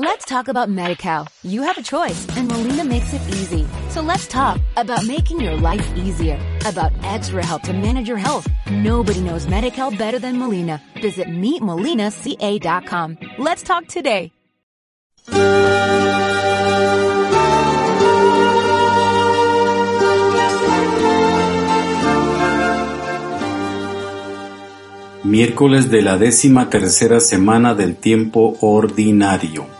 Let's talk about MediCal. You have a choice and Molina makes it easy. So let's talk about making your life easier, about extra help to manage your health. Nobody knows MediCal better than Molina. Visit meetmolinaca.com. Let's talk today. Miércoles de la décima tercera semana del tiempo ordinario.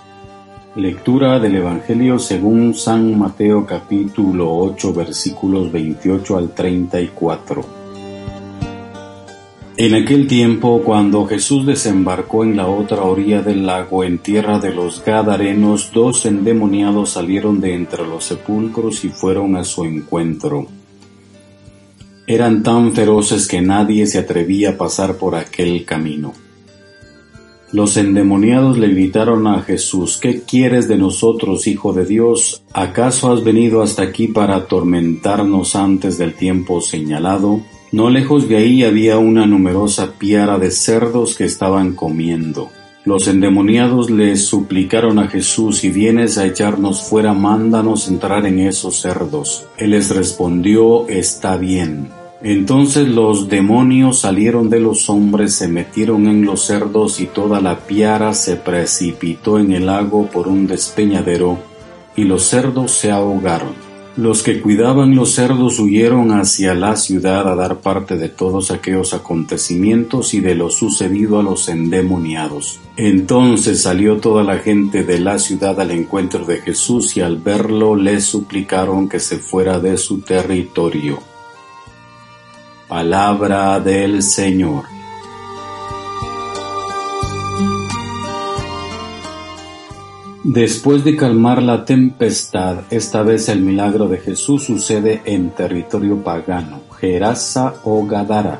Lectura del Evangelio según San Mateo capítulo 8 versículos 28 al 34. En aquel tiempo, cuando Jesús desembarcó en la otra orilla del lago, en tierra de los Gadarenos, dos endemoniados salieron de entre los sepulcros y fueron a su encuentro eran tan feroces que nadie se atrevía a pasar por aquel camino. Los endemoniados le gritaron a Jesús, ¿qué quieres de nosotros, Hijo de Dios? ¿Acaso has venido hasta aquí para atormentarnos antes del tiempo señalado? No lejos de ahí había una numerosa piara de cerdos que estaban comiendo. Los endemoniados le suplicaron a Jesús, si vienes a echarnos fuera, mándanos entrar en esos cerdos. Él les respondió, está bien. Entonces los demonios salieron de los hombres, se metieron en los cerdos y toda la piara se precipitó en el lago por un despeñadero y los cerdos se ahogaron. Los que cuidaban los cerdos huyeron hacia la ciudad a dar parte de todos aquellos acontecimientos y de lo sucedido a los endemoniados. Entonces salió toda la gente de la ciudad al encuentro de Jesús y al verlo le suplicaron que se fuera de su territorio. Palabra del Señor. Después de calmar la tempestad, esta vez el milagro de Jesús sucede en territorio pagano, Gerasa o Gadara.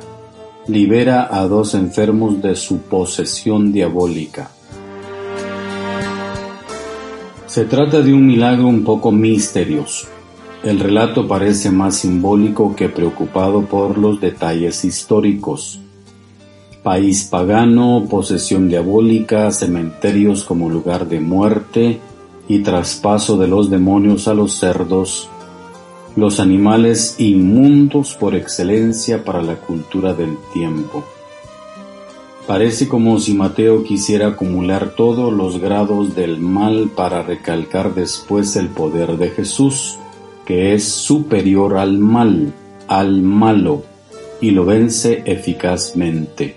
Libera a dos enfermos de su posesión diabólica. Se trata de un milagro un poco misterioso. El relato parece más simbólico que preocupado por los detalles históricos. País pagano, posesión diabólica, cementerios como lugar de muerte y traspaso de los demonios a los cerdos, los animales inmundos por excelencia para la cultura del tiempo. Parece como si Mateo quisiera acumular todos los grados del mal para recalcar después el poder de Jesús que es superior al mal, al malo, y lo vence eficazmente.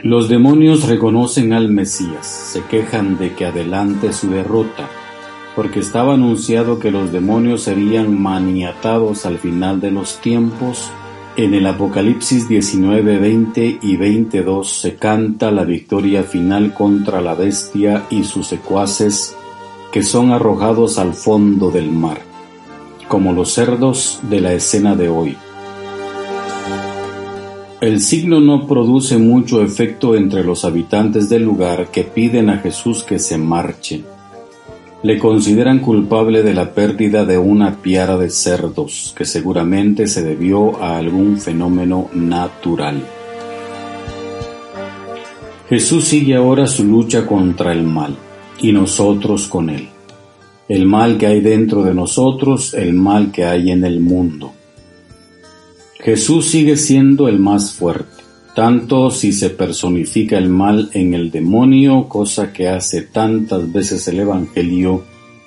Los demonios reconocen al Mesías, se quejan de que adelante su derrota, porque estaba anunciado que los demonios serían maniatados al final de los tiempos. En el Apocalipsis 19, 20 y 22 se canta la victoria final contra la bestia y sus secuaces que son arrojados al fondo del mar, como los cerdos de la escena de hoy. El signo no produce mucho efecto entre los habitantes del lugar que piden a Jesús que se marche. Le consideran culpable de la pérdida de una piara de cerdos, que seguramente se debió a algún fenómeno natural. Jesús sigue ahora su lucha contra el mal y nosotros con él. El mal que hay dentro de nosotros, el mal que hay en el mundo. Jesús sigue siendo el más fuerte, tanto si se personifica el mal en el demonio, cosa que hace tantas veces el Evangelio,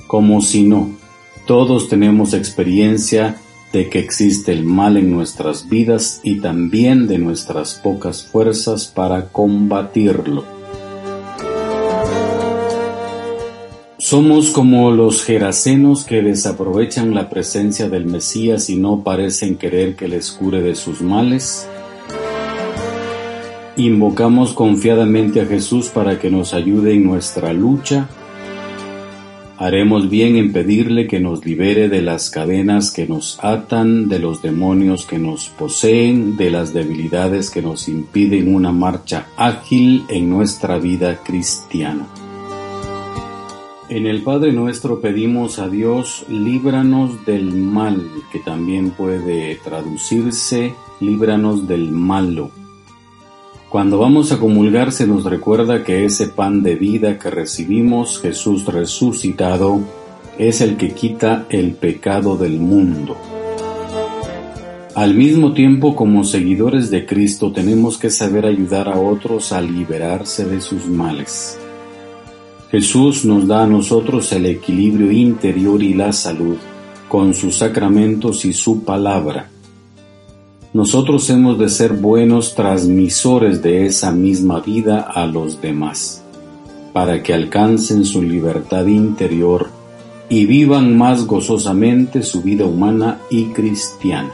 como si no. Todos tenemos experiencia de que existe el mal en nuestras vidas y también de nuestras pocas fuerzas para combatirlo. Somos como los gerasenos que desaprovechan la presencia del Mesías y no parecen querer que les cure de sus males. Invocamos confiadamente a Jesús para que nos ayude en nuestra lucha. Haremos bien en pedirle que nos libere de las cadenas que nos atan, de los demonios que nos poseen, de las debilidades que nos impiden una marcha ágil en nuestra vida cristiana. En el Padre nuestro pedimos a Dios, líbranos del mal, que también puede traducirse, líbranos del malo. Cuando vamos a comulgar se nos recuerda que ese pan de vida que recibimos, Jesús resucitado, es el que quita el pecado del mundo. Al mismo tiempo, como seguidores de Cristo, tenemos que saber ayudar a otros a liberarse de sus males. Jesús nos da a nosotros el equilibrio interior y la salud con sus sacramentos y su palabra. Nosotros hemos de ser buenos transmisores de esa misma vida a los demás, para que alcancen su libertad interior y vivan más gozosamente su vida humana y cristiana.